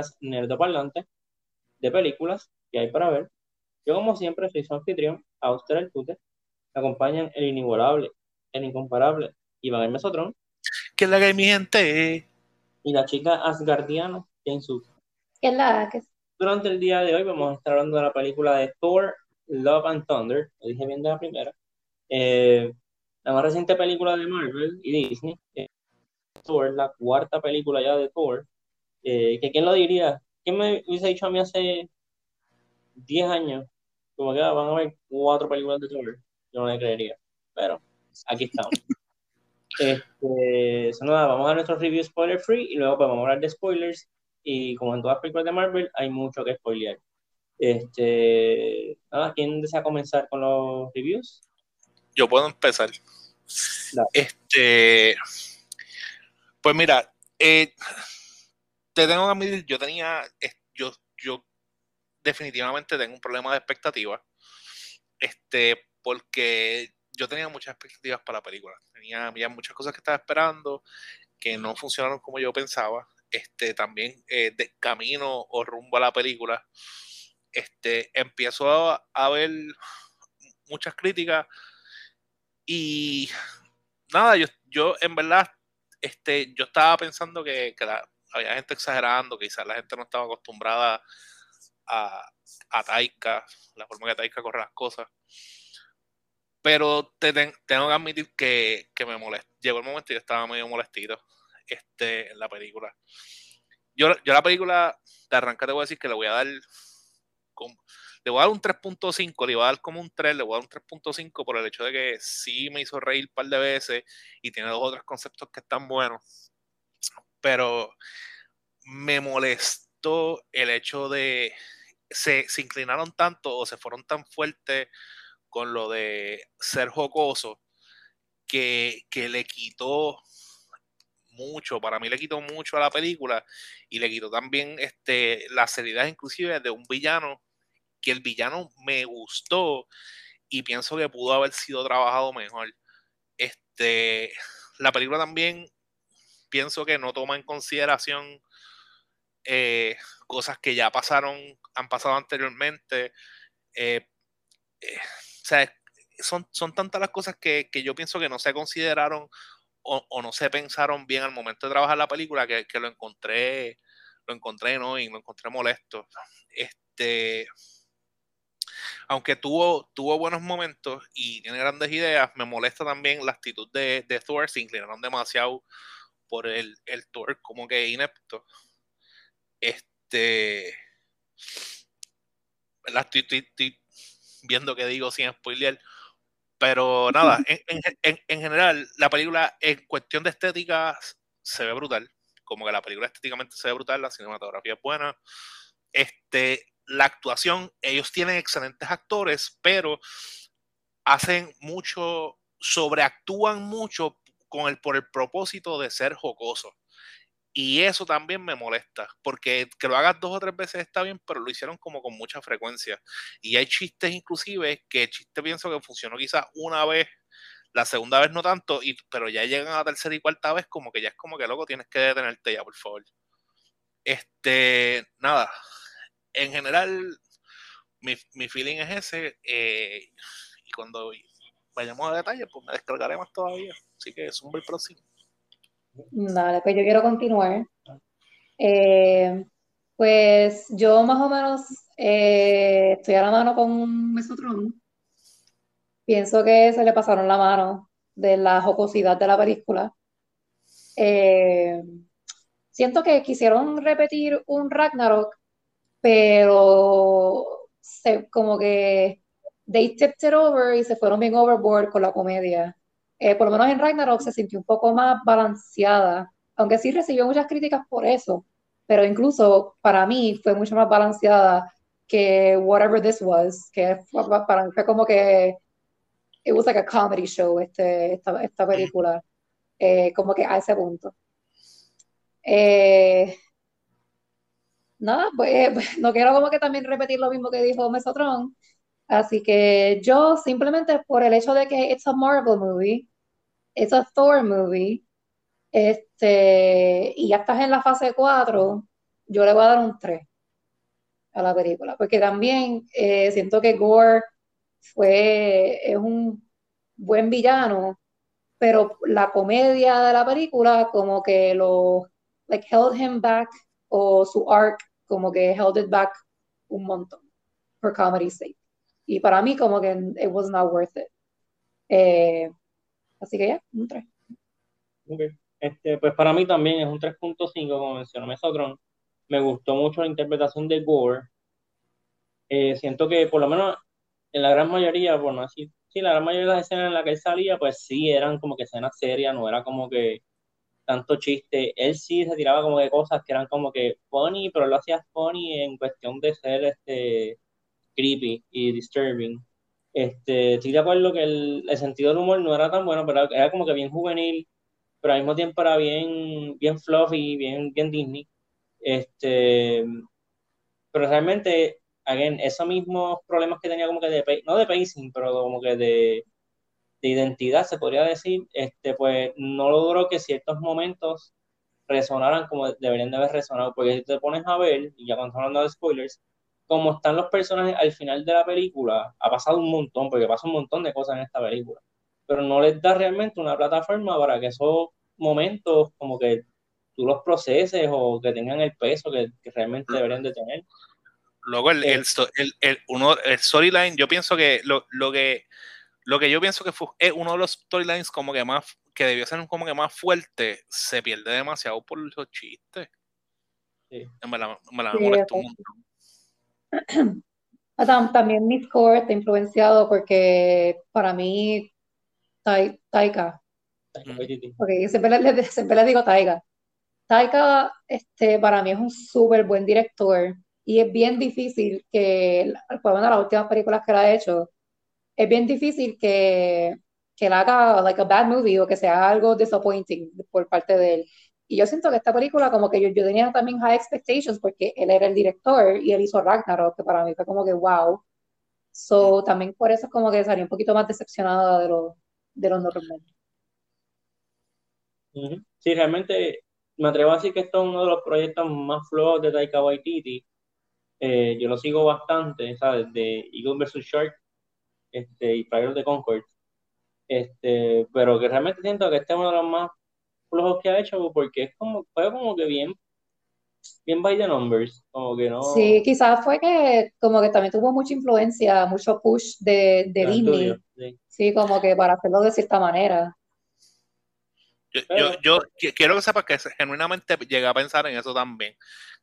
podcast Nerdo Parlante de películas que hay para ver. Yo, como siempre, soy su anfitrión, Auster el Tute. Me acompañan el inigualable, el incomparable Iván el Mesotrón. ¿Qué es la que mi gente? Y la chica asgardiana, ¿Qué es la que Durante el día de hoy vamos a estar hablando de la película de Thor, Love and Thunder. Lo dije bien de la primera. Eh, la más reciente película de Marvel y Disney. Eh, Thor, la cuarta película ya de Thor. Eh, que quién lo diría, ¿quién me hubiese dicho a mí hace 10 años? Como que ah, van a ver cuatro películas de Thor. Yo no le creería. Pero aquí estamos. Este, nada, vamos a nuestro review spoiler free y luego pues, vamos a hablar de spoilers. Y como en todas las películas de Marvel, hay mucho que spoilear. Este, nada, ¿quién desea comenzar con los reviews? Yo puedo empezar. Este, pues mira, eh, te tengo que admitir, yo tenía, yo, yo definitivamente tengo un problema de expectativa, este, porque yo tenía muchas expectativas para la película, tenía había muchas cosas que estaba esperando que no funcionaron como yo pensaba, este, también eh, de camino o rumbo a la película, este, empiezo a, ver muchas críticas y nada, yo, yo en verdad, este, yo estaba pensando que, que la, había gente exagerando, quizás la gente no estaba acostumbrada a, Taika, la forma que Taika corre las cosas. Pero te, tengo que admitir que, me molestó. Llegó el momento y yo estaba medio molestito este, en la película. Yo, yo la película de arranque te voy a decir que le voy a dar le voy a dar un 3.5, le voy a dar como un 3, le voy a dar un 3.5 por el hecho de que sí me hizo reír un par de veces y tiene dos otros conceptos que están buenos pero me molestó el hecho de se, se inclinaron tanto o se fueron tan fuertes con lo de ser jocoso que, que le quitó mucho, para mí le quitó mucho a la película y le quitó también este, la seriedad inclusive de un villano que el villano me gustó y pienso que pudo haber sido trabajado mejor. Este, la película también pienso que no toma en consideración eh, cosas que ya pasaron, han pasado anteriormente. Eh, eh, o sea, son, son tantas las cosas que, yo pienso que no se consideraron o, no se pensaron bien al momento de trabajar la película que, lo encontré, lo encontré no y lo encontré molesto. Este, aunque tuvo, tuvo buenos momentos y tiene grandes ideas, me molesta también la actitud de, de Thor, se inclinaron demasiado por el, el tour como que inepto. Este. la Estoy, viendo que digo sin spoiler. Pero nada, en, general, la película en cuestión de estética se ve brutal. Como que la película estéticamente se ve brutal, la cinematografía es buena. Este, la actuación, ellos tienen excelentes actores, pero hacen mucho, sobreactúan mucho con el, por el propósito de ser jocoso. Y eso también me molesta, porque que lo hagas dos o tres veces está bien, pero lo hicieron como con mucha frecuencia. Y hay chistes inclusive que el chiste pienso que funcionó quizás una vez, la segunda vez no tanto, y, pero ya llegan a la tercera y cuarta vez como que ya es como que loco, tienes que detenerte ya, por favor. Este, nada, en general mi, mi feeling es ese, eh, y cuando vayamos a detalle, pues me descargaré más todavía. Así que un buen próximo. Dale, pues yo quiero continuar. Eh, pues yo más o menos eh, estoy a la mano con Mesotron. Pienso que se le pasaron la mano de la jocosidad de la película. Eh, siento que quisieron repetir un Ragnarok, pero como que they tipped it over y se fueron bien overboard con la comedia. Eh, por lo menos en Ragnarok se sintió un poco más balanceada, aunque sí recibió muchas críticas por eso, pero incluso para mí fue mucho más balanceada que Whatever This Was, que para mí fue como que it was like a comedy show este, esta, esta película, eh, como que a ese punto. Eh, nada, pues no quiero como que también repetir lo mismo que dijo Mesotron, Así que yo simplemente por el hecho de que it's a Marvel movie, it's a Thor movie, este, y ya estás en la fase 4, yo le voy a dar un 3 a la película, porque también eh, siento que Gore fue, es un buen villano, pero la comedia de la película como que lo, like, held him back, o su arc como que held it back un montón, for comedy's sake. Y para mí como que it was not worth it. Eh, así que ya, un 3. Okay. Este, pues para mí también es un 3.5, como mencionó Mesotron. Me gustó mucho la interpretación de Gore. Eh, siento que por lo menos en la gran mayoría, bueno, así, sí, la gran mayoría de las escenas en las que él salía, pues sí, eran como que escenas serias, no era como que tanto chiste. Él sí se tiraba como de cosas que eran como que funny, pero lo hacía funny en cuestión de ser este creepy y disturbing. Este, estoy de acuerdo que el, el sentido del humor no era tan bueno, pero era como que bien juvenil pero al mismo tiempo era bien, bien fluffy, bien, bien Disney. Este, pero realmente, again, esos mismos problemas que tenía como que de, no de pacing, pero como que de, de identidad, se podría decir, este, pues no logró que ciertos momentos resonaran como deberían de haber resonado, porque si te pones a ver, y ya cuando hablando de spoilers, como están los personajes al final de la película, ha pasado un montón, porque pasa un montón de cosas en esta película pero no les da realmente una plataforma para que esos momentos como que tú los proceses o que tengan el peso que, realmente deberían de tener. Luego el, el, el, uno, el storyline, yo pienso que lo, lo, que lo que yo pienso que fue, es uno de los storylines como que más que debió ser como que más fuerte, se pierde demasiado por los chistes. Sí. Me la, me la molestó un montón. También mi score está influenciado porque para mí Taika. Ok, siempre le, siempre le digo Taika. Taika, este, para mí es un súper buen director y es bien difícil que, por de las últimas películas que él ha hecho, es bien difícil que, que él haga like a bad movie o que sea algo disappointing por parte de él. Y yo siento que esta película, como que yo, yo tenía también high expectations porque él era el director y él hizo Ragnarok, que para mí fue como que wow. So, también por eso es como que salí un poquito más decepcionada de lo, de los normal. Sí, realmente me atrevo a decir que esto es uno de los proyectos más flojos de Taika Waititi. Eh, yo lo sigo bastante, ¿sabes? De Eagle vs. Shark este, y Fire of the Concord. Este, pero que realmente siento que este es uno de los más flojos que ha hecho porque es como, fue como que bien, bien by the numbers, como que no. Sí, quizás fue que como que también tuvo mucha influencia, mucho push de, de Disney. Sí. como que para hacerlo de cierta manera. Yo, yo, quiero que sepas que genuinamente llegué a pensar en eso también.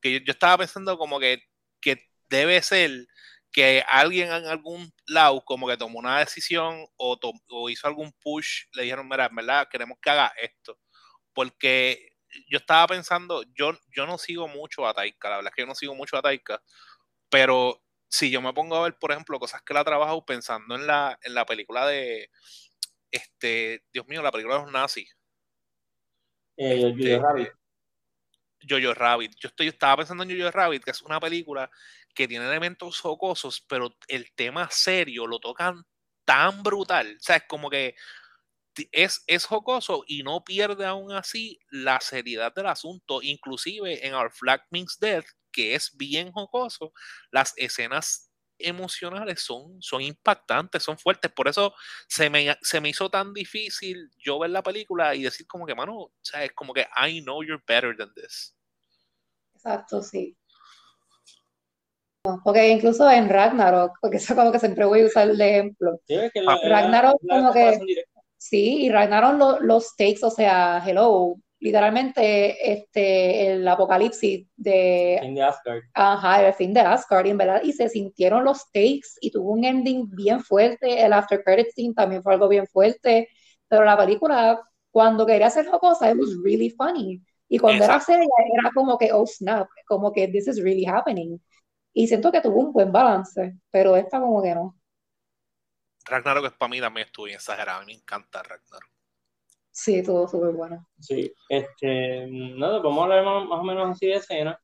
Que yo, estaba pensando como que, que debe ser que alguien en algún lado como que tomó una decisión o, o hizo algún push, le dijeron, mira, en verdad queremos que haga esto. Porque yo estaba pensando, yo, yo no sigo mucho a Taika, la verdad es que yo no sigo mucho a Taika, pero si yo me pongo a ver, por ejemplo, cosas que él ha trabajado pensando en la, en la película de, este, Dios mío, la película de los nazis. Eh, Jojo este, Rabbit. Jojo Rabbit. Yo estoy, estaba pensando en Jojo Rabbit, que es una película que tiene elementos jocosos, pero el tema serio lo tocan tan brutal. O sea, es como que es, es jocoso y no pierde aún así la seriedad del asunto. Inclusive en Our Flag Means Death, que es bien jocoso, las escenas emocionales son, son impactantes, son fuertes. Por eso se me, se me hizo tan difícil yo ver la película y decir como que, mano, o sea, es como que I know you're better than this. Exacto, sí. Porque incluso en Ragnarok, porque eso como que siempre voy a usar el ejemplo. Ragnarok como que... Sí, y Ragnarok los takes, o sea, hello, literalmente este, el apocalipsis de, fin de Asgard. Ajá, el fin de Asgard, y en verdad, y se sintieron los takes y tuvo un ending bien fuerte, el after credit scene también fue algo bien fuerte, pero la película, cuando quería hacer cosas, it was really funny, y cuando era seria, era como que, oh snap, como que this is really happening, y siento que tuvo un buen balance, pero esta como que no. Ragnarok es para mí también estuvo bien exagerado, me encanta Ragnarok. Sí, todo súper bueno. Sí, este, nada, vamos a hablar más, o menos así de escena.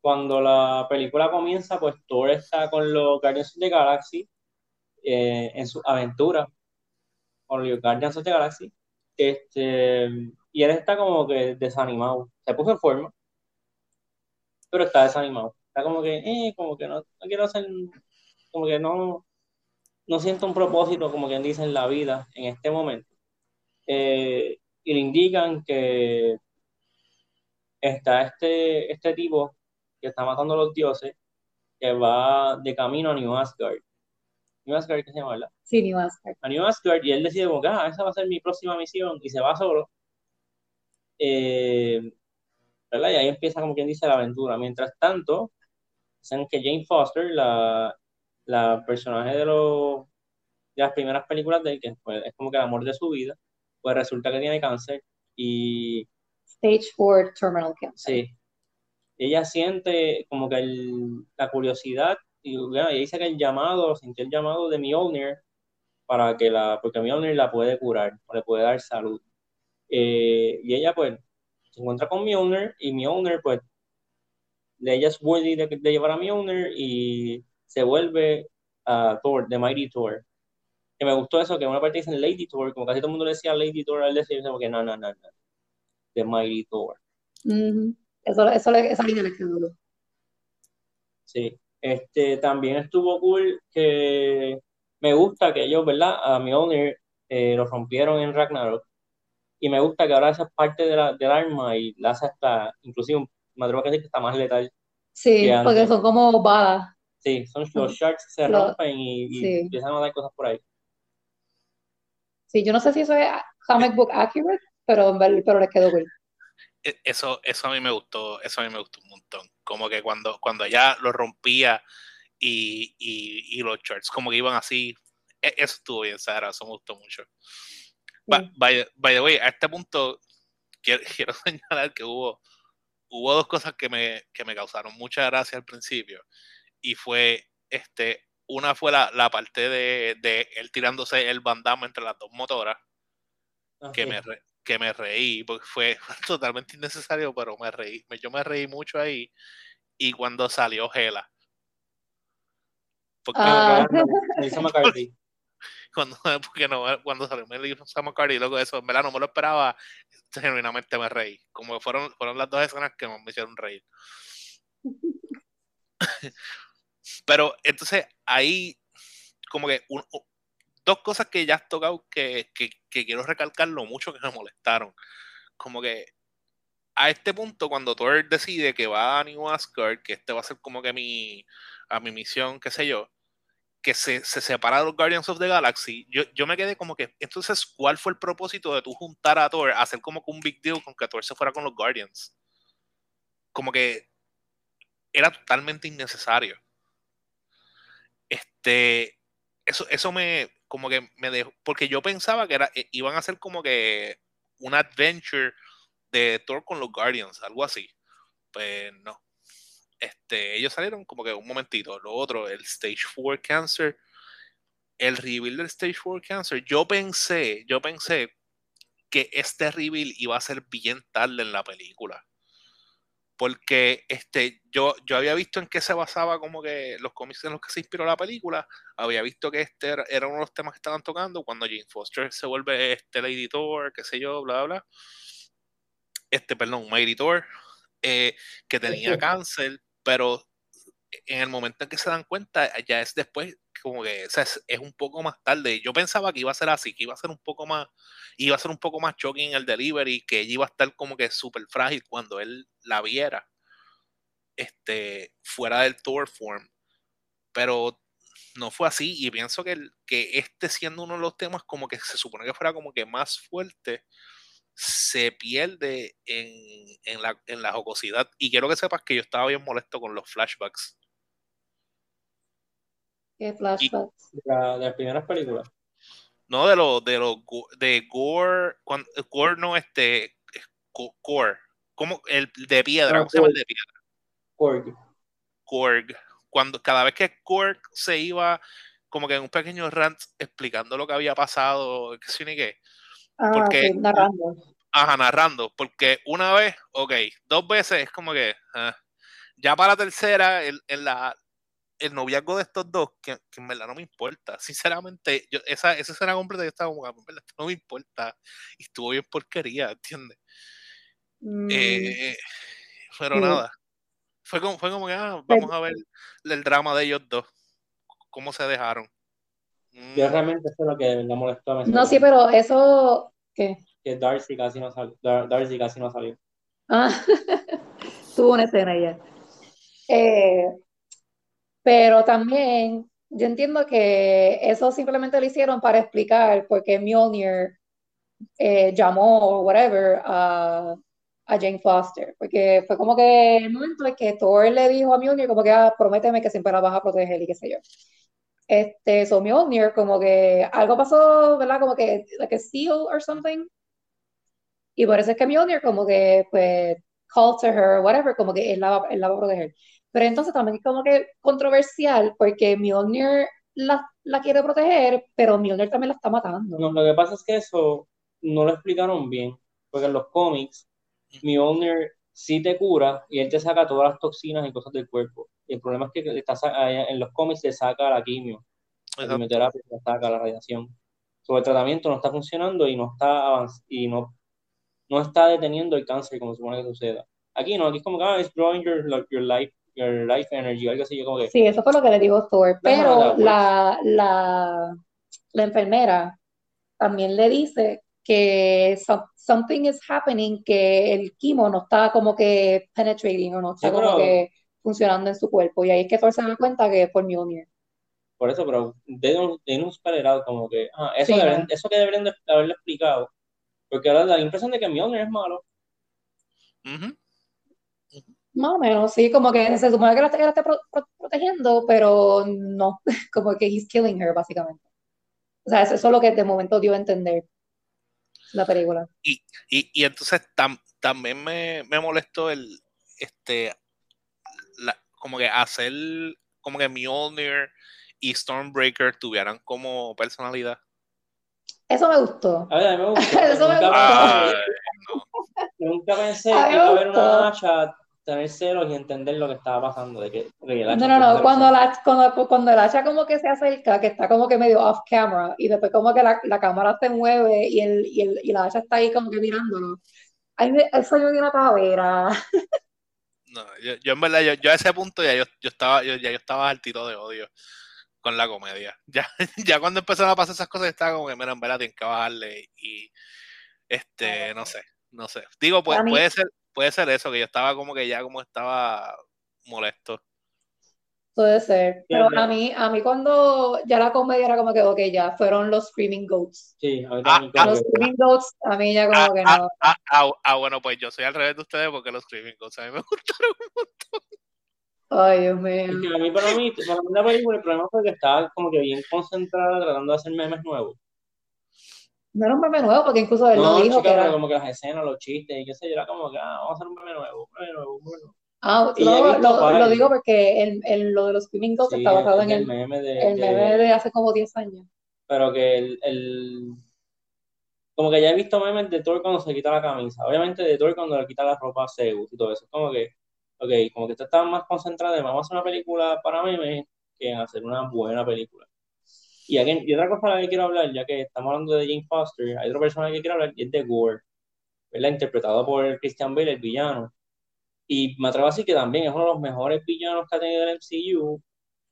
Cuando la película comienza, pues Thor está con los Guardians of the Galaxy eh, en su aventura con los Guardians of the Galaxy. Este, y él está como que desanimado. Se puso en forma. pero está desanimado. Está como que, eh, como que no, no quiero hacer, como que no, no siento un propósito, como quien dice, en la vida en este momento. Eh, y le indican que está este, este tipo que está matando a los dioses, que va de camino a New Asgard. New Asgard, ¿qué se llama, verdad? Sí, New Asgard. A New Asgard, y él decide, como ah, esa va a ser mi próxima misión, y se va solo. Eh, ¿verdad? Y ahí empieza, como quien dice, la aventura. Mientras tanto, dicen que Jane Foster, la, la personaje de, los, de las primeras películas de él, que es como que el amor de su vida, pues resulta que tiene cáncer y Stage 4 Terminal Cancer. sí, ella siente como que el- la curiosidad y bueno, ella dice que el llamado, sintió el llamado de Mjolnir para que la, porque Mjolnir la puede curar, o le puede dar salud. Eh, y ella pues se encuentra con Mjolnir y Mjolnir pues de ella es worthy de, de llevar a Mjolnir y se vuelve a Thor, The Mighty Thor. Que me gustó eso, que en una parte dicen Lady Thor, como casi todo el mundo le decía Lady Thor, al decir, como que no, no, no, no. The Mighty Thor. Eso, eso esa línea le quedó. Sí. Este, también estuvo cool que me gusta que ellos, ¿verdad? A Mjolnir eh, lo rompieron en Ragnarok. Y me gusta que ahora esa es parte de la, del arma y la hace hasta, inclusive, me atrevo a decir que está más letal. Sí, Que porque son como balas. Sí, son los shards que se rompen y, y sí. empiezan a dar cosas por ahí. Sí, yo no sé si eso es comic book accurate, pero, pero le quedó cool. E- Eso, eso a mí me gustó, eso a mí me gustó un montón. Como que cuando, cuando ella lo rompía y, y, y los shorts como que iban así, e- eso estuvo bien, Sara, eso me gustó mucho. Sí. By, by the way, a este punto quiero, quiero señalar que hubo, hubo dos cosas que me, que me causaron mucha gracia al principio. Y fue, este, una fue la, la parte de, de él tirándose el bandama entre las dos motoras, que me, re- que me reí, porque fue, totalmente innecesario, pero me reí, me- yo me reí mucho ahí. Y cuando salió Gela. Porque Ah. Cuando, porque no, cuando salió Melissa McCarthy, loco, eso, en verdad no me lo esperaba, genuinamente me reí. Como fueron, fueron las dos escenas que me hicieron reír. Pero entonces ahí, como que dos cosas que ya has tocado que, que, que quiero recalcar lo mucho que me molestaron. Como que a este punto, cuando Thor decide que va a New Asgard, que este va a ser como que mi, a mi misión, qué sé yo, que se, se separa de los Guardians of the Galaxy, yo, yo me quedé como que, entonces, ¿cuál fue el propósito de tú juntar a Thor, hacer como que un big deal con que Thor se fuera con los Guardians? Como que era totalmente innecesario. Este, eso, eso me, como que me dejó, porque yo pensaba que era, eh, iban a ser como que un adventure de Thor con los Guardians, algo así. Pues no. Este, ellos salieron como que un momentito. Lo otro, el Stage 4 Cancer. El reveal del Stage 4 Cancer. Yo pensé, yo pensé que este reveal iba a ser bien tarde en la película. Porque este, yo, yo había visto en qué se basaba como que los cómics en los que se inspiró la película. Había visto que este era, uno de los temas que estaban tocando cuando Jane Foster se vuelve este Lady Thor, qué sé yo, bla, bla, bla. Este, perdón, Mighty Thor, eh, que tenía Sí. cáncer, pero en el momento en que se dan cuenta, ya es después, como que es, es un poco más tarde. Yo pensaba que iba a ser así, que iba a ser un poco más, iba a ser un poco más shocking el delivery, que ella iba a estar como que súper frágil cuando él la viera, este, fuera del Thor form. Pero no fue así, y pienso que, el- que este siendo uno de los temas como que se supone que fuera como que más fuerte, se pierde en, en la, en la jocosidad. Y quiero que sepas que yo estaba bien molesto con los flashbacks. Qué flashbacks. De, la- de las primeras películas. No de los de los de Gore, cuando, Gore no este es Go- Gore, como el de piedra, Ah, ¿cómo se llama el de piedra? Korg. Korg. Cuando cada vez que Korg se iba como que en un pequeño rant explicando lo que había pasado, qué sé ni qué, Ah, porque- narrando. ajá, narrando, porque una vez, ok, dos veces es como que ah, ya para la tercera, en la el noviazgo de estos dos, que, que en verdad no me importa. Sinceramente, yo, esa, esa escena completa yo estaba como, "Ah, en verdad, esto no me importa. Y estuvo bien porquería, ¿entiendes? Mm, Eh, pero sí. nada. Fue como, fue como que, ah, vamos a ver el drama de ellos dos. Cómo se dejaron. Yo mm. realmente eso es lo que me molestó. Me no, sí, pero eso. ¿Qué? Que Darcy casi no salió. Darcy casi no salió. Ah, tuvo una escena ya. Eh, pero también yo entiendo que eso simplemente lo hicieron para explicar por qué Mjolnir eh, llamó o whatever a, a, Jane Foster. Porque fue como que el momento en que Thor le dijo a Mjolnir como que ah, prométeme que siempre la vas a proteger y qué sé yo. Este, so Mjolnir como que algo pasó, ¿verdad? Como que like a seal or something. Y por eso es que Mjolnir como que pues call to her, whatever, como que él la, él la va a proteger. Pero entonces también es como que controversial porque Mjolnir la, la quiere proteger, pero Mjolnir también la está matando. No, lo que pasa es que eso no lo explicaron bien, porque en los cómics Mjolnir sí te cura y él te saca todas las toxinas y cosas del cuerpo. Y el problema es que está, en los cómics te saca la quimio, la quimioterapia, te saca la radiación. Sobre el tratamiento no está funcionando y no está y no, no está deteniendo el cáncer como se supone que suceda. Aquí no, aquí es como que ah, it's growing your, your life your life energy, algo así, como que... Sí, eso fue lo que le digo Thor, pero la, la, la enfermera también le dice que something is happening, que el quimo no está como que penetrating o no está como que funcionando en su cuerpo. Y ahí es que Thor se da cuenta que es por Mjolnir. Por eso, pero de un, de un como que, ah, eso, eso que deberían de haberle explicado. Porque ahora da la impresión de que Mjolnir es malo. Más o menos, sí, como que se supone que la, está protegiendo, pero no, como que he's killing her, básicamente. O sea, eso es lo que de momento dio a entender la película. Y, y, y entonces también me, me, molestó el, este, la, como que hacer, como que Mjolnir y Stormbreaker tuvieran como personalidad. Eso me gustó. A ver, a mí me gustó. Eso me gustó. Nunca pensé que iba a haber una chat tener celos y entender lo que estaba pasando. De que, no, no, no, cuando, la, cuando, cuando el hacha como que se acerca, que está como que medio off camera, y después como que la, la cámara se mueve y, el, y, el, y la hacha está ahí como que mirándolo. Ahí eso yo vi una pavera. No, yo, yo en verdad, yo, yo, a ese punto ya yo, yo estaba, yo, ya yo estaba al tiro de odio con la comedia. Ya, ya cuando empezaron a pasar esas cosas estaba como que, mira, en verdad tienen que bajarle y este, no sé, no sé. Digo, pues, puede ser, puede ser eso, que yo estaba como que ya como estaba molesto. Puede ser. Pero a mí, a mí cuando ya la comedia era como que, ok, ya fueron los Screaming Goats. Sí, ah, ah, los Screaming Goats a mí ya como ah, que no. Ah, bueno, pues yo soy al revés de ustedes porque los Screaming Goats a mí me gustaron un montón. Ay, Dios mío. Es que a mí, para mí, para mí la película, el problema fue que estaba como que bien concentrada tratando de hacer memes nuevos. No era un meme nuevo, porque incluso él lo dijo que era... como que las escenas, los chistes y qué sé yo, era como que, ah, vamos a hacer un meme nuevo, meme nuevo, un meme nuevo. Ah, no, lo, lo, digo porque el, el, lo de los Screaming Ghosts está basado en el, meme de, el meme de, hace como 10 años. Pero que el, el, Como que ya he visto memes de Thor cuando se quita la camisa. Obviamente de Thor cuando le quita la ropa a Zeus y todo eso. Es como que, ok, como que esto está más concentrado en vamos a hacer una película para memes que en hacer una buena película. Y, y otra cosa de la que quiero hablar, ya que estamos hablando de Jane Foster, hay otra persona que quiero hablar y es de Gore, ¿verdad? Interpretado por Christian Bale, el villano. Y me atrevo a decir que también es uno de los mejores villanos que ha tenido el MCU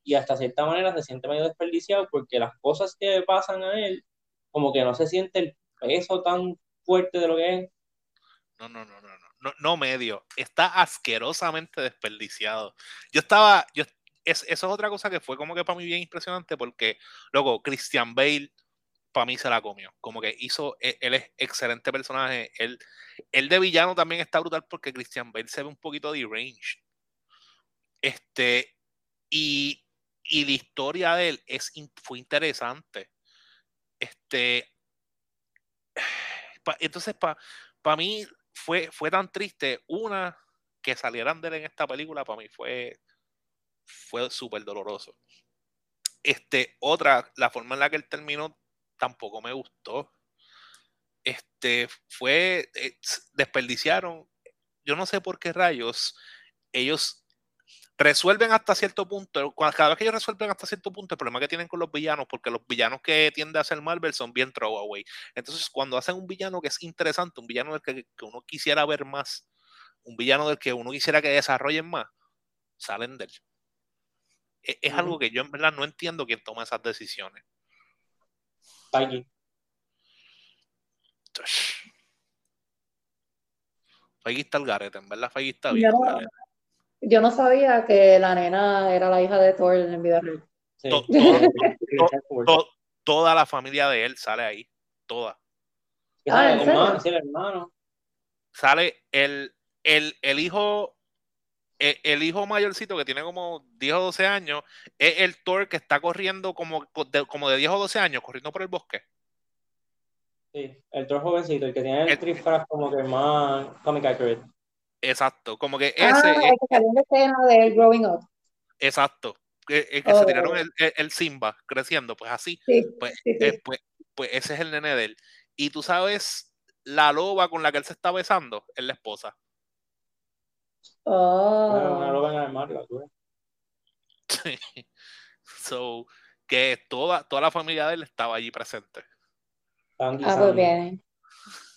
y hasta cierta manera se siente medio desperdiciado porque las cosas que pasan a él, como que no se siente el peso tan fuerte de lo que es. No, no, no, no, no, no, medio. Está asquerosamente desperdiciado. Yo estaba, yo, eso es otra cosa que fue como que para mí bien impresionante porque, luego, Christian Bale para mí se la comió. Como que hizo, e, él, es excelente personaje. Él, de villano también está brutal porque Christian Bale se ve un poquito deranged. Este, y, y la historia de él es, fue interesante. Este, entonces, para pa mí fue, fue tan triste. Una, que salieran de él en esta película, para mí fue fue súper doloroso. Este, otra, la forma en la que él terminó tampoco me gustó. Este, fue, eh, desperdiciaron, yo no sé por qué rayos, ellos resuelven hasta cierto punto, cada vez que ellos resuelven hasta cierto punto, el problema que tienen con los villanos, porque los villanos que tiende a hacer Marvel son bien throwaway. Entonces, cuando hacen un villano que es interesante, un villano del que, que uno quisiera ver más, un villano del que uno quisiera que desarrollen más, salen de él. Es, es algo que yo en verdad no entiendo quién toma esas decisiones. Feige. Feige está el garete, en verdad Feige está bien. Yo no, garete. yo no sabía que la nena era la hija de Thor en el vida real. Sí. To- To- To- toda la familia de él sale ahí. Toda. Ah, sí, el hermano. Sale el, el, el hijo. El, el hijo mayorcito que tiene como 10 o 12 años es el Thor que está corriendo como de, como de 10 o 12 años, corriendo por el bosque. Sí, el Thor jovencito, el que tiene el El- trifras como que más comic accurate. Exacto, como que Ah, ese, el que salió en escena de Growing Up. exacto, que, el que Oh. se tiraron el, el- el Simba creciendo, pues así, Sí, pues, sí, sí. eh, pues, pues ese es el nene de él. Y tú sabes, la loba con la que él se está besando es la esposa. Una, una Oh. loba en el armario, tú ves. so, que toda, toda la familia de él estaba allí presente. Ah, pues bien.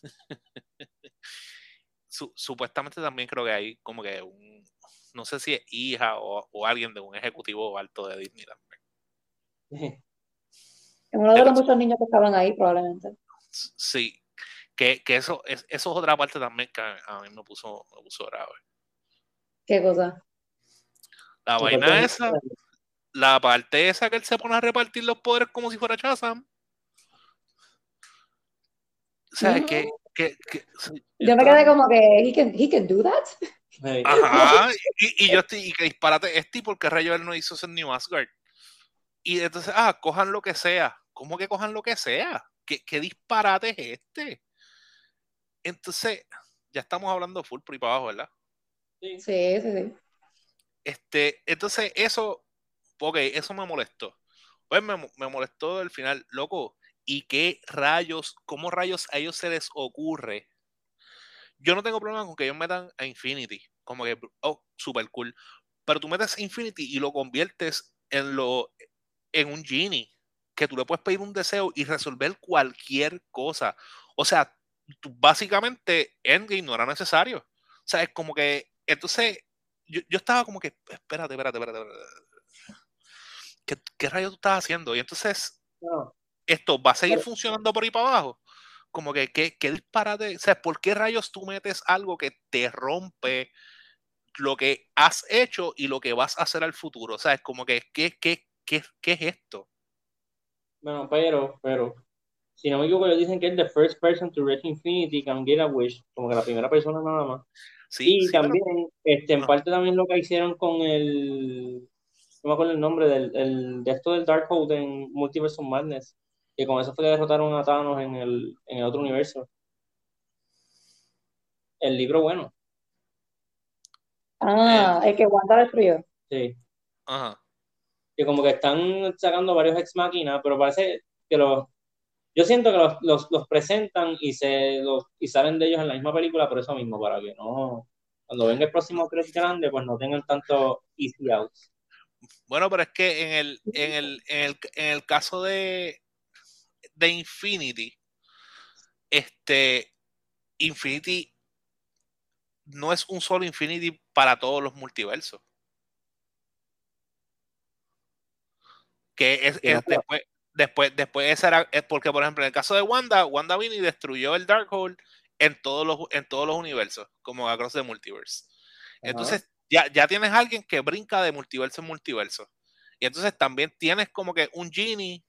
Su- supuestamente también creo que hay como que un, no sé si es hija o, o alguien de un ejecutivo alto de Disney también. Uno de los muchos niños que estaban ahí, probablemente. Sí, que, que eso, es, eso es otra parte también que a, a mí me puso, me puso grave. ¿Qué cosa? La vaina esa, la parte esa que él se pone a repartir los poderes como si fuera Shazam. O sea, No. que, que, Yo me quedé como que, he can, he can do that. Ajá, y, y yo estoy, y que disparate este, ¿por qué rayo él no hizo ese New Asgard? Y entonces, ah, cojan lo que sea. ¿Cómo que cojan lo que sea? ¿Qué, qué disparate es este? Entonces, ya estamos hablando full por ahí para abajo, ¿verdad? Sí. Sí, sí, sí. Este, entonces, eso, ok, eso me molestó. Pues me, me molestó el final, loco. ¿Y qué rayos, cómo rayos a ellos se les ocurre? Yo no tengo problema con que ellos metan a Infinity, como que, oh, super cool. Pero tú metes Infinity y lo conviertes en lo, en un genie, que tú le puedes pedir un deseo y resolver cualquier cosa. O sea, tú- básicamente Endgame no era necesario. O sea, es como que, entonces, yo, yo estaba como que, espérate, espérate, espérate. espérate. ¿Qué, qué rayos tú estás haciendo? Y entonces, No, esto va a seguir funcionando por ahí para abajo. Como que, ¿qué, qué disparate? O sea, ¿por qué rayos tú metes algo que te rompe lo que has hecho y lo que vas a hacer al futuro? O sea, es como que, ¿qué, qué, qué, qué es esto? bueno, pero, pero, si no me equivoco, ellos dicen que es the first person to reach infinity can get a wish, como que la primera persona nada más. Sí, y sí, pero- también, este, en Ah. parte también lo que hicieron con el, no me acuerdo el nombre del, el, de esto del Darkhold en Multiverse of Madness, que con eso fue que derrotaron a Thanos en el, en el otro universo. El libro bueno, Ah, el que Wanda destruyó. sí. Ajá. que como que están sacando varios ex máquinas, pero parece que los, yo siento que los, los, los presentan y se los, y salen de ellos en la misma película por eso mismo, para que no, cuando venga el próximo Chris grande, pues no tengan tanto easy outs. Bueno, pero es que en el, en el, en el, en el caso de, de Infinity, este, Infinity no es un solo Infinity para todos los multiversos. Que es, es después, después, después esa era, es porque por ejemplo en el caso de Wanda, Wanda vino y destruyó el Darkhold en todos los, en todos los universos, como Across the Multiverse. Ajá. Entonces, ya, ya tienes alguien que brinca de multiverso en multiverso. Y entonces también tienes como que un genie.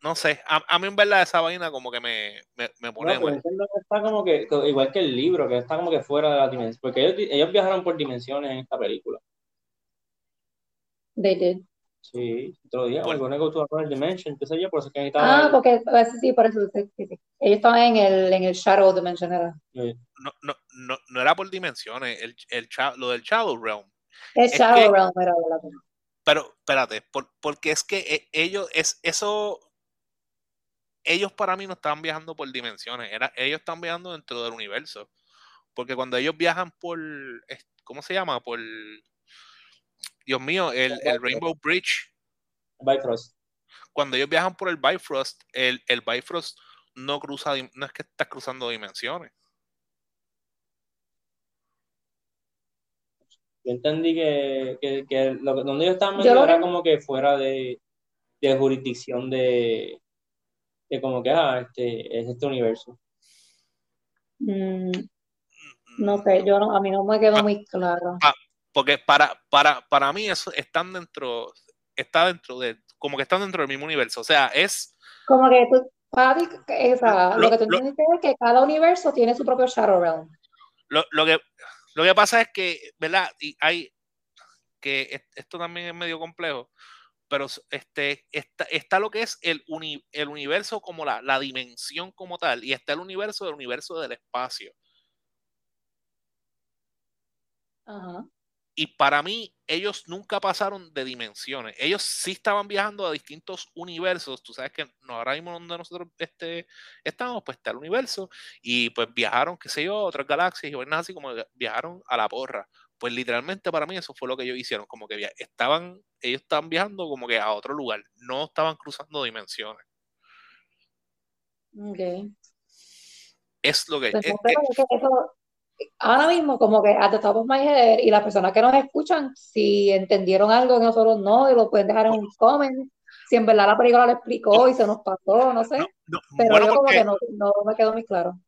No sé, a, a mí en verdad esa vaina como que me, me, me No, pone pero mal. está como que igual que el libro, que está como que fuera de la dimensión, porque ellos, ellos viajaron por dimensiones en esta película. They did. Sí, otro día, we're gonna go to another dimension, qué sé yo, por eso es que necesitaba Ah, porque pues, sí, por eso sí. Ellos estaban en el, en el Shadow Dimension, era. No, no, no, no era por dimensiones, el, el, lo del Shadow Realm. El Es Shadow que- Realm era de la cosa. Pero espérate, por- porque es que eh, ellos, es eso, ellos para mí no estaban viajando por dimensiones, era, ellos están viajando dentro del universo. Porque cuando ellos viajan por, ¿cómo se llama? Por, Dios mío, el, el Rainbow Bridge, Bifrost. cuando ellos viajan por el Bifrost, el, el Bifrost no cruza, no es que estás cruzando dimensiones. Yo entendí que, que, que lo que donde ellos estaban Yo era que- como que fuera de, de jurisdicción de, de como que, ah, este, es este universo. Mm, no sé, yo no, a mí no me quedó muy claro. Porque para, para, para mí eso están dentro, está dentro de, como que están dentro del mismo universo. O sea, es, Como que tú, esa, Lo- lo que tú lo- entendiste es que cada universo tiene su propio Shadow Realm. lo, lo que, lo que pasa es que, ¿verdad? Y hay, que es- esto también es medio complejo, pero este, está, está lo que es el, uni- el universo como la, la dimensión como tal, y está el universo del universo del espacio. Ajá. Y para mí, ellos nunca pasaron de dimensiones. Ellos sí estaban viajando a distintos universos. Tú sabes que no, ahora mismo donde nosotros este, estamos, pues está el universo. Y pues viajaron, qué sé yo, a otras galaxias y vainas así como viajaron a la porra. Pues literalmente para mí eso fue lo que ellos hicieron. Como que estaban, ellos estaban viajando como que a otro lugar. No estaban cruzando dimensiones. Ok. Es lo que... Pues es- es- eso, ahora mismo, como que at the top of my head, y las personas que nos escuchan, si entendieron algo que nosotros no, y lo pueden dejar en un comment, si en verdad la película lo explicó y se nos pasó, no sé, no- no, pero bueno, yo como porque- que no, no me quedó muy claro.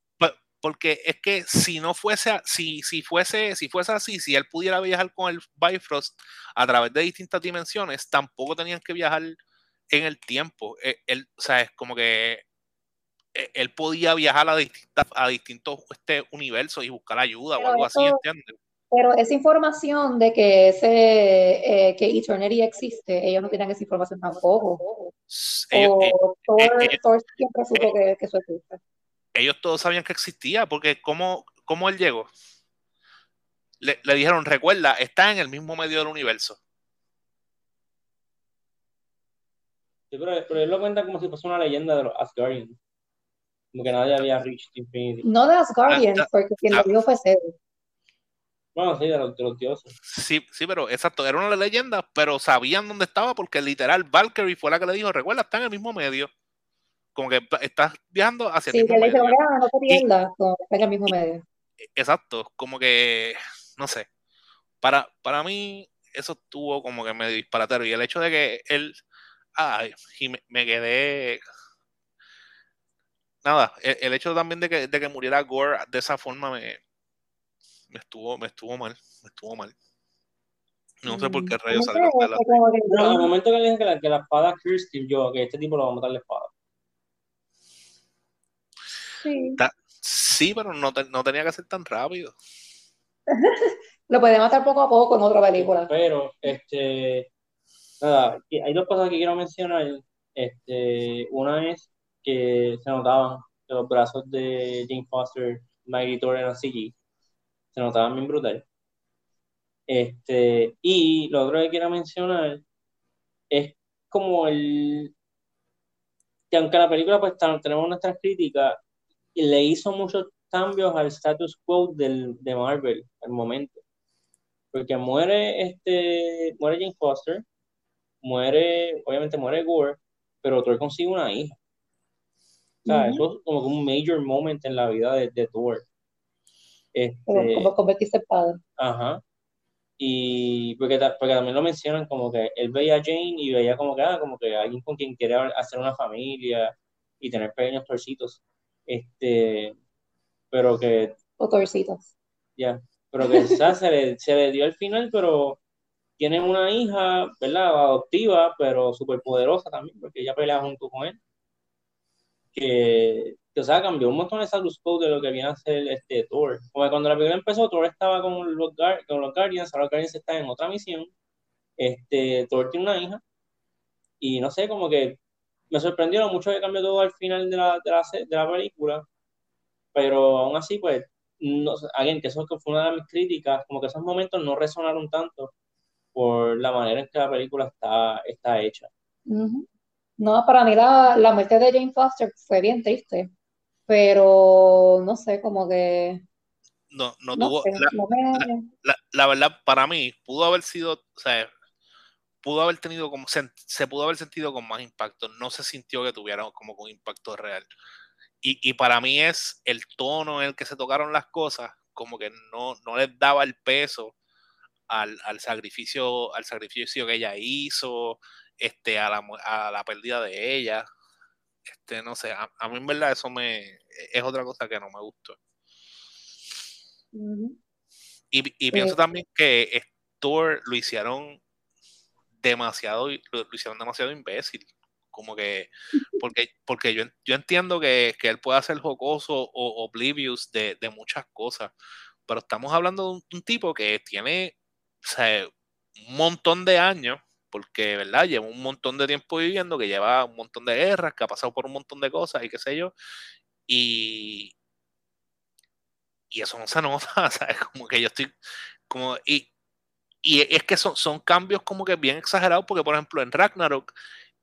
porque es que si no fuese, si, si fuese, si fuese así, si él pudiera viajar con el Bifrost a través de distintas dimensiones, tampoco tenían que viajar en el tiempo. Eh, Él, o sea, es como que él podía viajar a distintas, a distintos este, universos y buscar ayuda o algo así, ¿entiendes? Pero esa información de que ese eh, que Eternity existe, ellos no tenían esa información tampoco. Ellos, eh, O Thor, eh, Thor siempre supo que, que eso existe. ellos todos sabían que existía, porque ¿cómo, cómo él llegó? Le, le dijeron, recuerda, está en el mismo medio del universo. Sí, pero, pero él lo cuenta como si fuese una leyenda de los Asgardians. Como que nadie había reached Infinity. No de Asgardians, Ah, porque quien ah. lo dijo fue Zeus. Bueno, sí, de los, de los dioses. Sí, sí, pero exacto, era una leyenda, pero sabían dónde estaba porque literal Valkyrie fue la que le dijo, recuerda, está en el mismo medio. Como que estás viajando hacia el Sí, que mismo le dice, medio. "Ah, no te pierdas, que está en el mismo medio. Exacto, como que, no sé, para, para mí eso estuvo como que medio disparatero y el hecho de que él, ay, y me, me quedé, nada, el, el hecho también de que, de que muriera Gore de esa forma me, me estuvo, me estuvo mal, me estuvo mal. No sé por qué Mm, rayos sé, de la... Pero al momento que le dije que la, que la espada Kirsty, yo, que este tipo lo va a matar la espada. sí, Sí, pero no, te- no tenía que ser tan rápido. lo puede matar poco a poco en otra película. Pero, este, nada, hay dos cosas que quiero mencionar. Este, una es que se notaban los brazos de Jane Foster, Maggie CG. Se notaban bien brutal. Este, y lo otro que quiero mencionar es como el que aunque la película pues tenemos nuestras críticas, le hizo muchos cambios al status quo del, de Marvel al momento. Porque muere este, muere Jane Foster, muere, obviamente muere Gore, pero Thor consigue una hija. O sea, Ujú. eso es como un major moment en la vida de, de Thor. Como, Este, como convertirse padre. Ajá. Y porque, ta- porque también lo mencionan como que él veía a Jane y veía como que, ah, como que alguien con quien quiere hacer una familia y tener pequeños torcitos. Este, pero que, O torcitos. ya, pero que sea, se le, se le dio al final, pero tiene una hija, ¿verdad? Adoptiva, pero súper poderosa también, porque ella pelea junto con él. Que, que, o sea, cambió un montón el status quo de lo que viene a ser este Thor. Como que cuando la película empezó, Thor estaba con los, con los Guardians, ahora los Guardians están en otra misión. Este, Thor tiene una hija. Y no sé, como que me sorprendió lo mucho que cambió todo al final de la, de la, de la película. Pero aún así, pues, no, again, que eso fue una de mis críticas, como que esos momentos no resonaron tanto por la manera en que la película está, está hecha. Ujú. No, para mí la, la muerte de Jane Foster fue bien triste, pero no sé, como que, No, no no tuvo, sé, la, no me... la, la verdad, para mí, pudo haber sido, o sea, pudo haber tenido como, se, se pudo haber sentido con más impacto. No se sintió que tuviera como con impacto real. Y, y para mí es el tono en el que se tocaron las cosas, como que no, no les daba el peso al, al, sacrificio, al sacrificio que ella hizo, este, a la, a la pérdida de ella. Este, no sé, a, mí en verdad eso me es otra cosa que no me gustó. Y, y pienso también que Thor lo hicieron demasiado, lo, hicieron demasiado imbécil. Como que, porque, porque yo, yo entiendo que, que él puede ser jocoso o oblivious de, de muchas cosas, pero estamos hablando de un, tipo que tiene un montón de años, porque, ¿verdad? Lleva un montón de tiempo viviendo, que lleva un montón de guerras, que ha pasado por un montón de cosas y qué sé yo, y, y eso no se nota, ¿sabes? Como que yo estoy, como, y, y es que son, son cambios como que bien exagerados, porque por ejemplo en Ragnarok,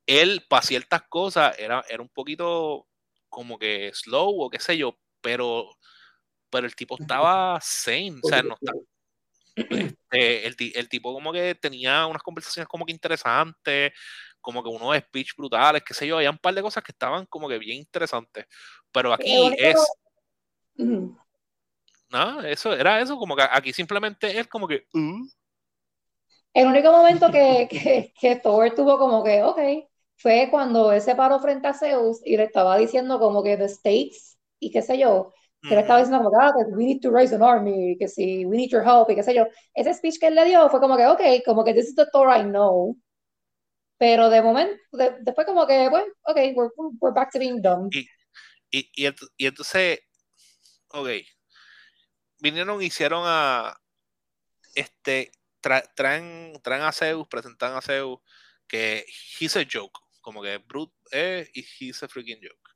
él para ciertas cosas era, era un poquito como que slow o qué sé yo, pero pero el tipo estaba sane, o sea, no está, este, el, el, tipo como que tenía unas conversaciones como que interesantes, como que unos speech brutales, qué sé yo, había un par de cosas que estaban como que bien interesantes, pero aquí es... No, eso era eso, como que aquí simplemente es como que... Uh". El único momento que, que, que Thor tuvo como que, ok, fue cuando él se paró frente a Zeus y le estaba diciendo como que the stakes y qué sé yo, que le estaba diciendo como que, we need to raise an army, que si, we need your help, y qué sé yo. Ese speech que él le dio fue como que, ok, como que this is the Thor I know. Pero de momento, después como que, bueno, ok, we're, we're back to being dumb. Y, y, y, y entonces, ok, vinieron hicieron a, este, traen, traen a Zeus, presentan a Zeus, que he's a joke, como que Brute es y he's a freaking joke.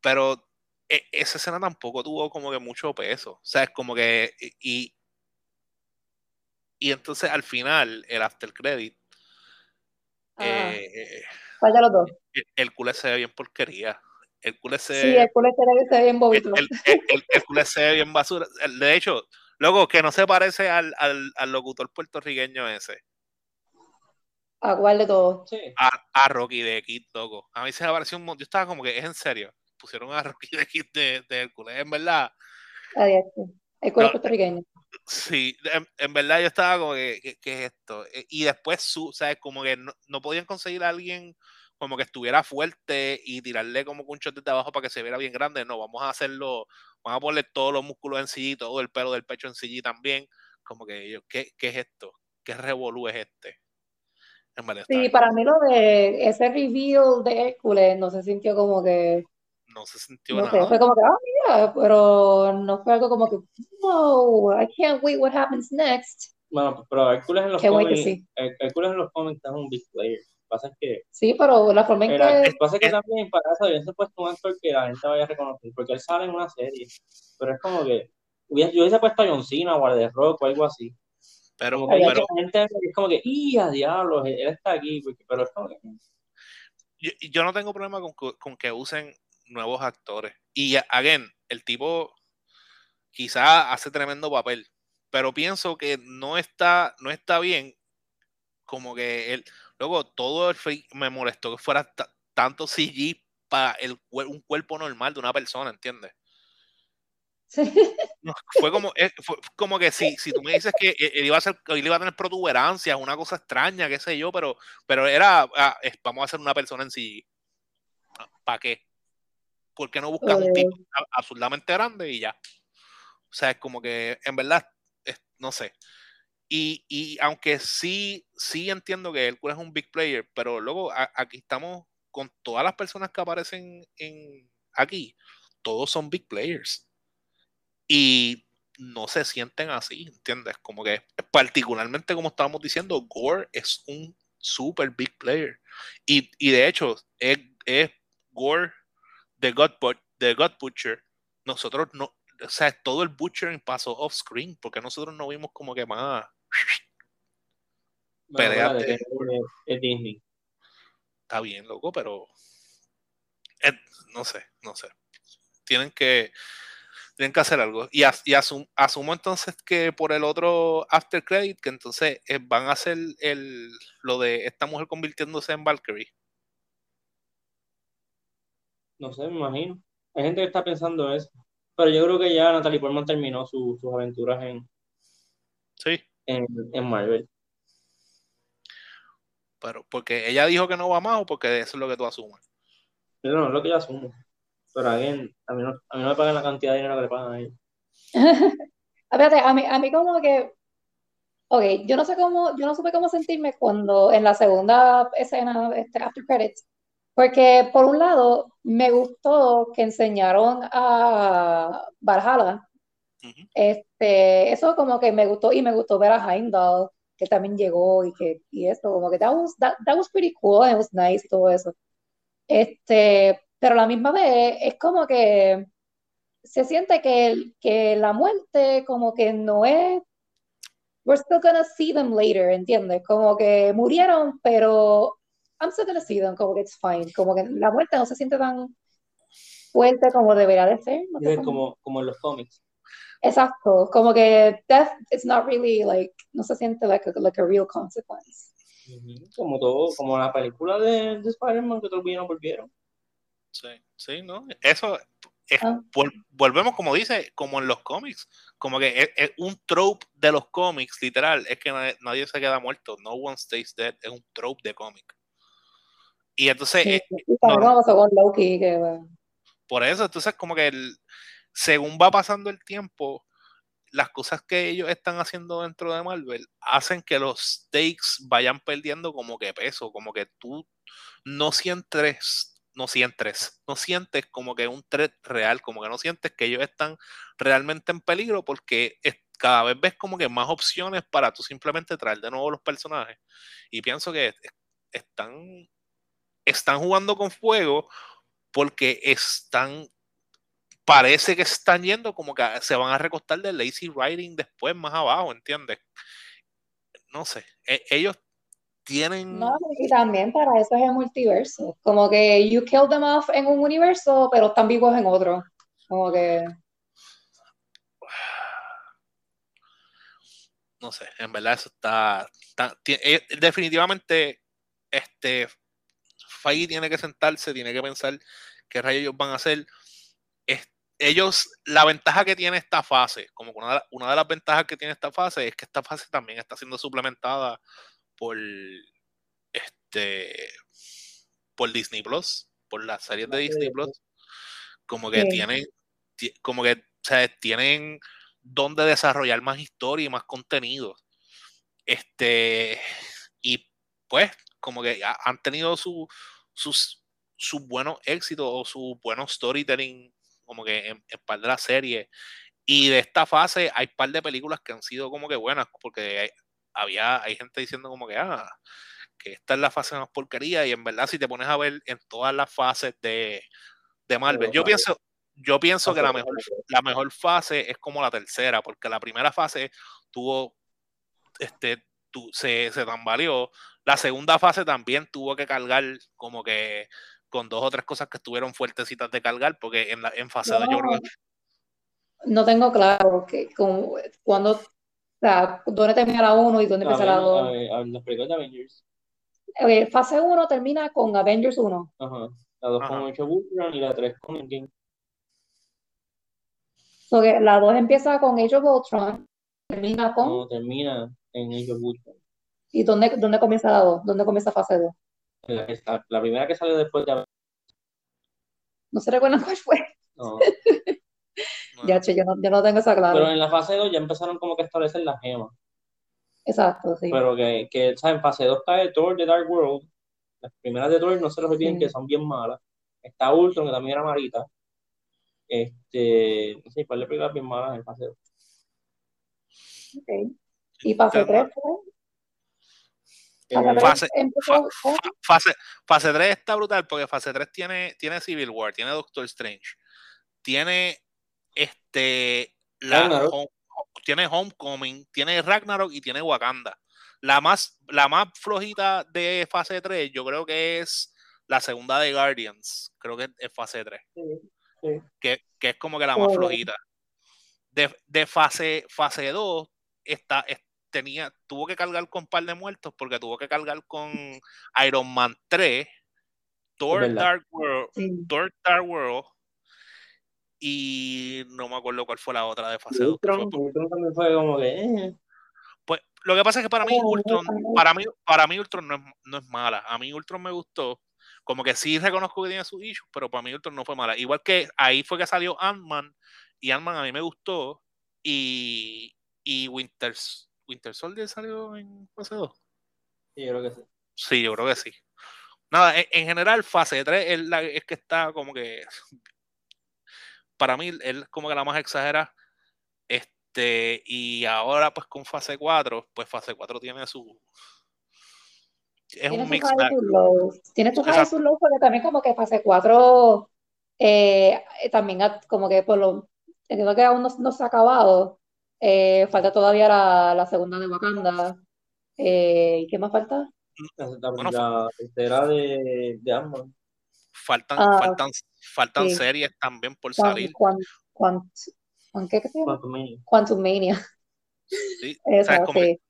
Pero e, esa escena tampoco tuvo como que mucho peso. O sea, es como que. Y, y entonces al final, el after credit. Ah, eh, ¿Cuál de los dos? El, el culo se ve bien porquería. El culo se Sí, el culo se ve bien bobito. El, el, el culo se ve bien basura. De hecho, luego que no se parece al, al, al locutor puertorriqueño ese. ¿A cuál de todos? Sí. A, a Rocky de Kid, loco. A mí se me pareció un montón. Yo estaba como que, es en serio pusieron a Rocky de, de, de Hércules, en verdad. Adiós, el cuerpo puertorriqueño. Sí, en, verdad yo estaba como que, ¿qué, es esto? E, y después, su, ¿sabes? Como que no, podían conseguir a alguien como que estuviera fuerte y tirarle como un shot desde abajo para que se viera bien grande. No, vamos a hacerlo, vamos a ponerle todos los músculos en sí, todo el pelo del pecho en sí también. Como que yo, ¿qué, ¿qué es esto? ¿Qué revolú es este? sí, para mí lo de ese reveal de Hércules no se sintió como que no se sintió no nada. Sé, fue como que, ah, mira, pero no fue algo como que, no, I can't wait what happens next. Bueno, pero Hércules en los cómics, Hércules en los cómics es un big player. Pasa que, sí, pero la forma en que... Pasa que también para eso se puesto un actor que la gente vaya a reconocer, porque él sale en una serie, pero es como que yo hubiese puesto a John Cena o a The Rock o algo así. Pero, como que pero, la gente es como que, ¡y a diablos! Él está aquí, pero es como que... Yo, yo no tengo problema con, con que usen nuevos actores. Y again, el tipo quizá hace tremendo papel, pero pienso que no está, no está bien como que él, luego todo el me molestó que fuera tanto CG para el, un cuerpo normal de una persona, ¿entiendes? fue como, eh, fue como que si, si tú me dices que él iba a, ser, él iba a tener protuberancias, una cosa extraña, qué sé yo, pero, pero era, ah, vamos a hacer una persona en sí. ¿Para qué? ¿Por qué no buscas un tipo absolutamente grande y ya? O sea, es como que en verdad, no sé. Y, y, aunque sí, sí entiendo que Hércules es un big player, pero luego aquí estamos con todas las personas que aparecen en, aquí, todos son big players. Y no se sienten así, ¿entiendes? Como que particularmente como estábamos diciendo, Gore es un super big player. Y, y de hecho, es, es Gore de God, Butcher, nosotros no, o sea, todo el Butcher pasó off screen, porque nosotros no vimos como que más bueno, es, Disney. Está bien, loco, pero no sé, no sé. Tienen que tienen que hacer algo. Y, y asumo entonces que por el otro after credit, que entonces eh, van a hacer el, lo de esta mujer convirtiéndose en Valkyrie. No sé, me imagino. Hay gente que está pensando eso. Pero yo creo que ya Natalie Portman terminó sus aventuras en. Sí. en, en Marvel. Pero porque ella dijo que no va más o porque eso es lo que tú asumes. Pero no, es lo que yo asumo. Pero again, a mí no, a mí no me pagan la cantidad de dinero que le pagan a. Espérate, a mí, a mí como que, ok, yo no sé cómo, yo no supe cómo sentirme cuando en la segunda escena, este, after credits, porque por un lado me gustó que enseñaron a Valhalla, Ujú. este, eso como que me gustó y me gustó ver a Heimdall que también llegó y que y eso como que that was, that, that was pretty cool, it was nice todo eso. Este, pero a la misma vez es como que se siente que, que la muerte como que no es, we're still gonna see them later, ¿entiendes? Como que murieron, pero I'm still gonna see them, como que it's fine, como que la muerte no se siente tan fuerte como debería de ser. no cómo- como, como en los cómics. Exacto, como que death it's not really like, no se siente like a, like a real consequence. Como todo, como la película de, de Spider-Man que otros villanos volvieron. Sí, sí, ¿no? Eso es- Ah. vol- volvemos, como dice, como en los cómics. Como que es, es un trope de los cómics, literal. Es que nadie, nadie se queda muerto. No one stays dead. Es un trope de cómic. Y entonces, Sí, eh, y también no. como pasó con Loki, que bueno, por eso, entonces, como que el- según va pasando el tiempo, las cosas que ellos están haciendo dentro de Marvel hacen que los stakes vayan perdiendo como que peso, como que tú no sientes, no sientes, no sientes como que un threat real, como que no sientes que ellos están realmente en peligro porque es- cada vez ves como que más opciones para tú simplemente traer de nuevo los personajes. Y pienso que es- están, están jugando con fuego porque están parece que están yendo como que se van a recostar del lazy writing después más abajo, ¿entiendes? No sé, e- ellos tienen No, y también para eso es el multiverso. Como que you kill them off en un universo, pero están vivos en otro. Como que, no sé, en verdad eso está, eh, definitivamente este Feige tiene que sentarse, tiene que pensar qué rayos ellos van a hacer. Es- ellos, la ventaja que tiene esta fase, como una de, la- una de las ventajas que tiene esta fase es que esta fase también está siendo suplementada por este por Disney Plus, por las series de Disney Plus, como que Sí. tienen, ti- como que, o sea, tienen donde desarrollar más historia y más contenido. Este, y pues, como que ha- han tenido su, sus, sus buenos éxitos o sus buenos storytelling, como que en, en par de la serie. Y de esta fase hay par de películas que han sido como que buenas, porque hay- había, hay gente diciendo como que, ah, que esta es la fase más porquería, y en verdad si te pones a ver en todas las fases de, de Marvel, yo pienso, yo pienso que la mejor, la mejor fase es como la tercera, porque la primera fase tuvo, este, tu- se, se tambaleó, la segunda fase también tuvo que cargar como que con dos o tres cosas que estuvieron fuertecitas de cargar, porque en, la, en fase 2 yo creo que no tengo claro que, como, cuando, o sea, dónde termina la 1 y dónde empieza la Aven- 2. Ave- Ave- Las películas de Avengers. Ok, fase 1 termina con Avengers 1. Ajá. La 2 Ajá. con Age of Ultron y la 3 con Endgame. So que la 2 empieza con Age of Ultron, termina con... No, termina en Age of Ultron. ¿Y dónde, dónde comienza la 2? ¿Dónde comienza fase 2? La, la primera que sale después de. No se recuerdan cuál fue. No. no, Ya, che, yo no, yo no tengo esa Pero clara. en la fase 2 ya empezaron como que a establecer las gemas. Exacto, sí. Pero que, que ¿sabes? en fase 2 cae Thor de Dark World. Las primeras de Thor no se los olviden Sí. que son bien malas. Está Ultron, que también era malita. Este, no sé, par de películas bien malas en fase 2. Ok. Y fase Tengo- 3 fue. Fase 3 Fase- empezó con- fa- fase, fase 3 está brutal porque fase 3 tiene, tiene Civil War, tiene Doctor Strange, tiene este la Ragnarok. Home- tiene Homecoming, tiene Ragnarok y tiene Wakanda. La más, la más flojita de fase 3, yo creo que es la segunda de Guardians, creo que es fase 3, sí, sí. que, que es como que la más flojita. De, de fase, fase 2 está, es- tenía, tuvo que cargar con un par de muertos porque tuvo que cargar con Iron Man 3, Thor. Dark World, sí. Thor Dark World y no me acuerdo cuál fue la otra de fase 2. Ultron, Ultron también fue como que, eh, lo que pasa es que para mí Oh, Ultron, no. para mí, para mí Ultron no es, no es mala. A mí Ultron me gustó. Como que sí reconozco que tiene sus issues, pero para mí Ultron no fue mala. Igual que ahí fue que salió Ant-Man, y Ant-Man a mí me gustó, y, y Winter, Winter Soldier salió en fase 2. Sí, yo creo que sí. Sí, yo creo que sí. Nada, en, en general, fase 3 es, la, es que está como que. Para mí, él como que la más exagera. Este, y ahora, pues con fase 4, pues fase 4 tiene su. Es Tiene un sus mix highs bag. y sus lows. Tiene sus highs y sus lows, porque también como que fase 4, eh, también como que por lo, entiendo que aún no, no se ha acabado. Eh, falta todavía la, la segunda de Wakanda. Eh, ¿y qué más falta? La, la, Bueno, la tercera de, de Ant-Man. Faltan, Ah, faltan, faltan sí. series también por salir. Quan- Quan- Quan- ¿qué se llama? Quantum Mania. Quantum Mania. ¿sí? O Esa, sea, es como que sí. de-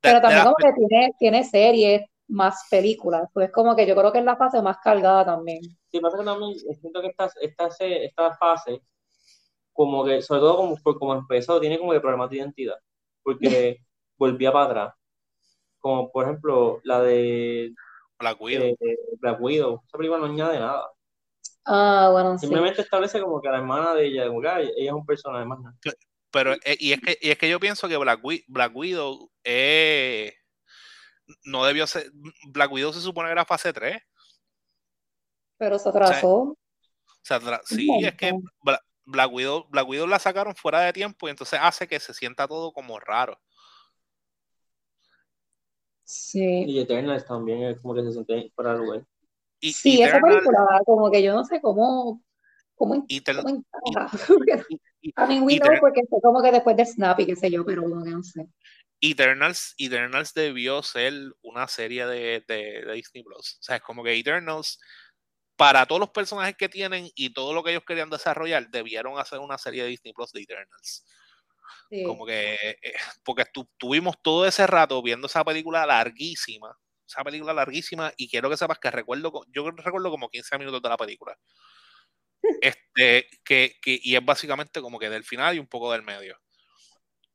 Pero de también las como que tiene, tiene series más películas. Pues como que yo creo que es la fase más cargada también. Sí, pasa que también siento que esta, esta, esta fase, como que, sobre todo como, por como empezó, tiene como que problemas de identidad. Porque volvía para atrás. Como por ejemplo la de Black Widow. eh, Black Widow. Esa película no añade nada. Ah, bueno, sí. Simplemente establece como que la hermana de ella, como que ella es un personaje más nada. Pero, eh, y, es que, y es que yo pienso que Black, Wi- Black Widow eh, no debió ser. Black Widow se supone que era fase 3. Pero se atrasó. O sea, tra- Un sí, es que. Bla- Black Widow, Black Widow la sacaron fuera de tiempo y entonces hace que se sienta todo como raro. Sí. Y Eternals también es como que se siente fuera de lugar. Y Sí, esa Eternal, película, como que yo no sé cómo, cómo, en- Etern- cómo y- we know Etern- porque fue como que después de Snap y qué sé yo, pero como que no sé. Eternals, Eternals debió ser una serie de, de- de Disney Plus. O sea, es como que Eternals, para todos los personajes que tienen y todo lo que ellos querían desarrollar, debieron hacer una serie de Disney Plus de Eternals. Sí. Como que, eh, porque tu- tuvimos todo ese rato viendo esa película larguísima, esa película larguísima, y quiero que sepas que recuerdo, yo recuerdo como 15 minutos de la película. Este, que, que, y es básicamente como que del final y un poco del medio.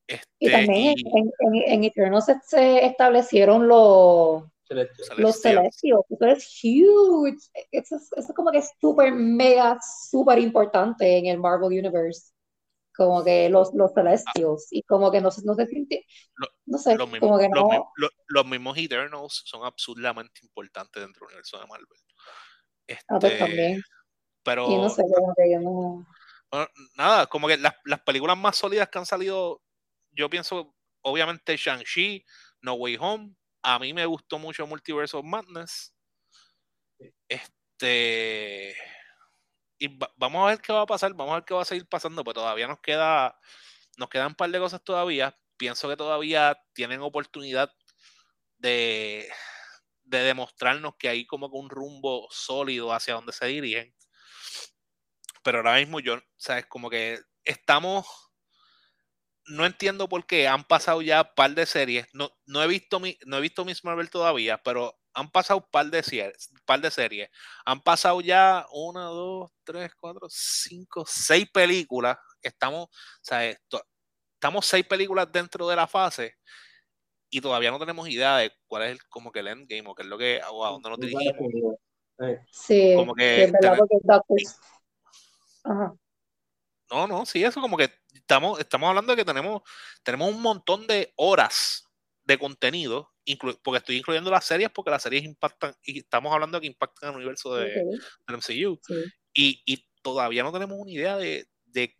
Y Este, también y en, en, en Eternals se establecieron los, Celestial. los Celestials. Celestials. Eso es huge. Eso es, eso como que es súper, mega, súper importante en el Marvel Universe. Como que los, los Celestials. Y como que no, se- no se siente, no sé, los, mismos, como que los, no. lo- los mismos Eternals son absurdamente importantes dentro del universo de Marvel. Ah, pues Este, también. pero Y no sé, como que yo no. Bueno, nada, como que las, las películas más sólidas que han salido, yo pienso, obviamente, Shang-Chi, No Way Home. A mí me gustó mucho Multiverse of Madness. Este. Y va- vamos a ver qué va a pasar, vamos a ver qué va a seguir pasando, pero todavía nos queda. Nos quedan un par de cosas todavía. Pienso que todavía tienen oportunidad de, de demostrarnos que hay como que un rumbo sólido hacia donde se dirigen pero ahora mismo yo, sabes, como que estamos, no entiendo por qué han pasado ya un par de series, no, no he visto mi, no he visto Miss Marvel todavía, pero han pasado un par de series, par de series, han pasado ya una, dos, tres, cuatro, cinco, seis películas, estamos, sabes, to- estamos seis películas dentro de la fase y todavía no tenemos idea de cuál es el, como que el endgame o qué es lo que, o a dónde nos dirigimos. definido. Eh, Sí, Como sí, que es verdad, porque Doctor. Ajá. No, no, sí, eso como que estamos, estamos hablando de que tenemos, tenemos un montón de horas de contenido, porque estoy incluyendo las series, porque las series impactan, y estamos hablando de que impactan el universo de, del MCU, sí. y, y todavía no tenemos una idea de, de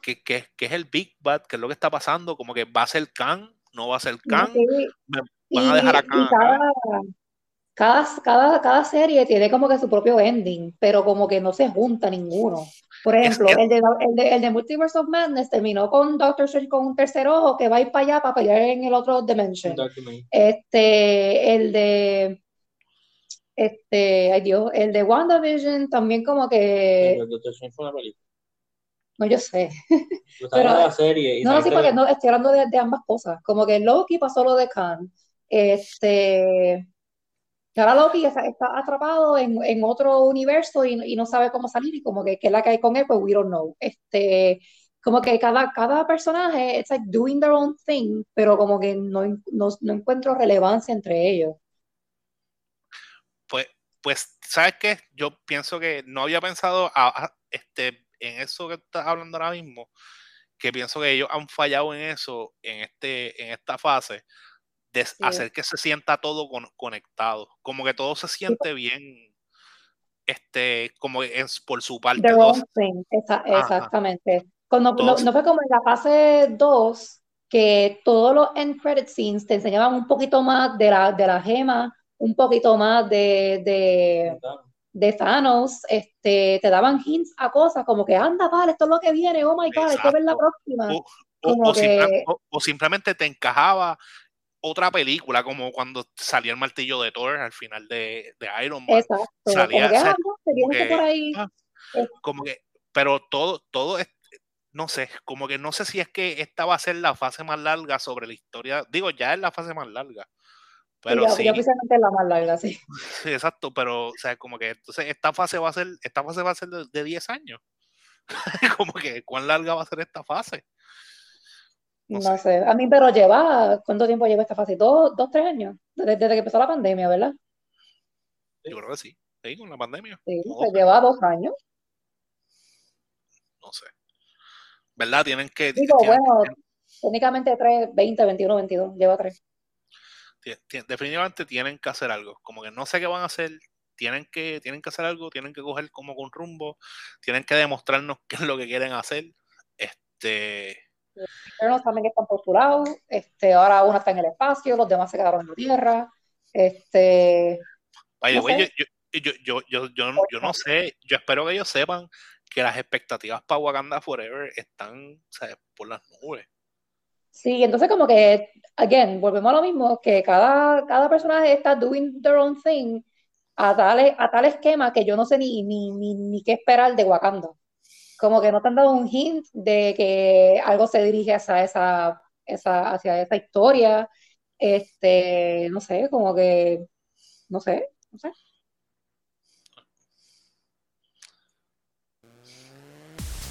qué qué- qué es el Big Bad, qué es lo que está pasando, como que va a ser Khan, no va a ser Khan, sí, van Y, a dejar a Khan cada, cada, cada, cada serie tiene como que su propio ending, pero como que no se junta ninguno. Por Es ejemplo, que- el de, el de, el de Multiverse of Madness terminó con Doctor Strange con un tercer ojo que va a ir para allá para pelear en el otro Dimension. Este, el de, este, ay Dios, el de WandaVision también como que, El Doctor Strange fue una película. no, yo sé. Pero- la serie y No, no, sí, porque no, estoy hablando de, de ambas cosas. Como que Loki pasó lo de Khan. Este, ahora Loki está, está atrapado en, en otro universo y, y no sabe cómo salir y como que, que es la que hay con él, pues we don't know. Este, como que cada, cada personaje, it's like doing their own thing, pero como que no, no, no encuentro relevancia entre ellos. Pues, pues, ¿sabes qué? Yo pienso que no había pensado a- a- este, en eso que estás hablando ahora mismo, que pienso que ellos han fallado en eso, en, este, en esta fase, de Sí. hacer que se sienta todo con- conectado, como que todo se siente bien, este, como es por su parte. Esa- exactamente. Cuando, no, no fue como en la fase 2, que todos los end credit scenes te enseñaban un poquito más de la, de la gema, un poquito más de, de, de Thanos, este, te daban hints a cosas como que anda, vale, esto es lo que viene, oh my God, hay que ver la Exacto. próxima. O, o- o simple- que- o- o simplemente te encajaba otra película, como cuando salía el martillo de Thor al final de, de Iron Man. Exacto. salía- como que, ah, que- por ahí. ah. Como que, pero todo, todo es, no sé, como que no sé si es que esta va a ser la fase más larga sobre la historia. Digo, ya es la fase más larga. Pero sí, ya oficialmente es la más larga, sí. sí, exacto, pero, o sea, como que entonces esta fase va a ser, esta fase va a ser de, de 10 años. como que, ¿cuán larga va a ser esta fase? No No sé. A mí, pero lleva, ¿cuánto tiempo lleva esta fase? ¿Dos, dos tres años? Desde, desde que empezó la pandemia, ¿verdad? Yo creo que sí, sí, con la pandemia. Sí, se dos, lleva dos años. no sé. ¿Verdad? Tienen que, Digo, tienen- bueno, técnicamente tres, 20, 21, 22, lleva tres. ti- ti- definitivamente tienen que hacer algo. Como que no sé qué van a hacer. Tienen que, tienen que hacer algo, tienen que coger como con rumbo, tienen que demostrarnos qué es lo que quieren hacer. Este, Eternals también están postulados, este, ahora uno está en el espacio, los demás se quedaron en la Tierra. Este, by the No way, yo, yo, yo, yo, yo, yo, no sé, yo espero que ellos sepan que las expectativas para Wakanda Forever están por las nubes. sí, entonces como que, again, volvemos a lo mismo, que cada, cada personaje está doing their own thing a tal, a tal esquema que yo no sé ni, ni, ni, ni qué esperar de Wakanda. Como que no te han dado un hint de que algo se dirige hacia esa, esa, hacia esa historia. Este, no sé, como que, no sé, no sé.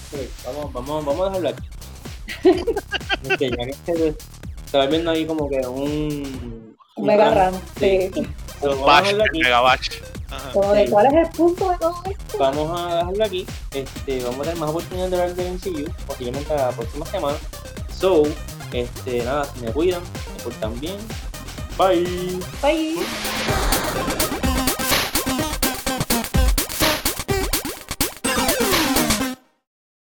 Ok, vamos, vamos, vamos a dejarlo aquí. Ya que estaba viendo ahí como que un. Un mega rant, rant, sí. Vamos a Bash, mega bash. Ajá. Como de Sí. cuál es el punto de todo esto. Vamos a dejarlo aquí. Este, vamos a tener más oportunidades de hablar del MCU, posiblemente la próxima semana. So, este, nada, me cuidan, me portan bien. Bye. Bye.